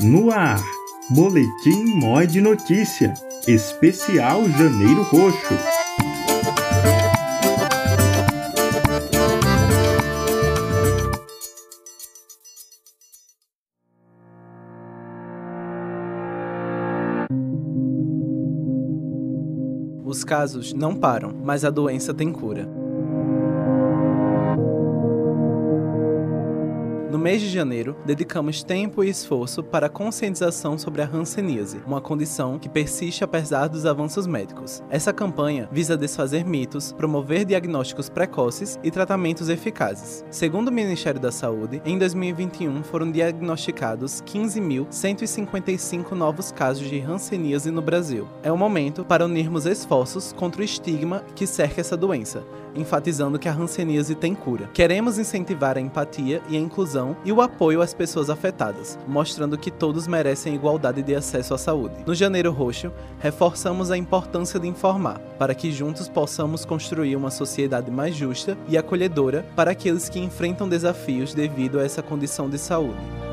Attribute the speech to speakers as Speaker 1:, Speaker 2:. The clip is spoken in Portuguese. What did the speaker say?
Speaker 1: No ar, Boletim Mói de Notícia, especial Janeiro Roxo.
Speaker 2: Os casos não param, mas a doença tem cura. No mês de janeiro, dedicamos tempo e esforço para a conscientização sobre a hanseníase, uma condição que persiste apesar dos avanços médicos. Essa campanha visa desfazer mitos, promover diagnósticos precoces e tratamentos eficazes. Segundo o Ministério da Saúde, em 2021 foram diagnosticados 15.155 novos casos de hanseníase no Brasil. É o momento para unirmos esforços contra o estigma que cerca essa doença, enfatizando que a hanseníase tem cura. Queremos incentivar a empatia e a inclusão e o apoio às pessoas afetadas, mostrando que todos merecem igualdade de acesso à saúde. No Janeiro Roxo, reforçamos a importância de informar, para que juntos possamos construir uma sociedade mais justa e acolhedora para aqueles que enfrentam desafios devido a essa condição de saúde.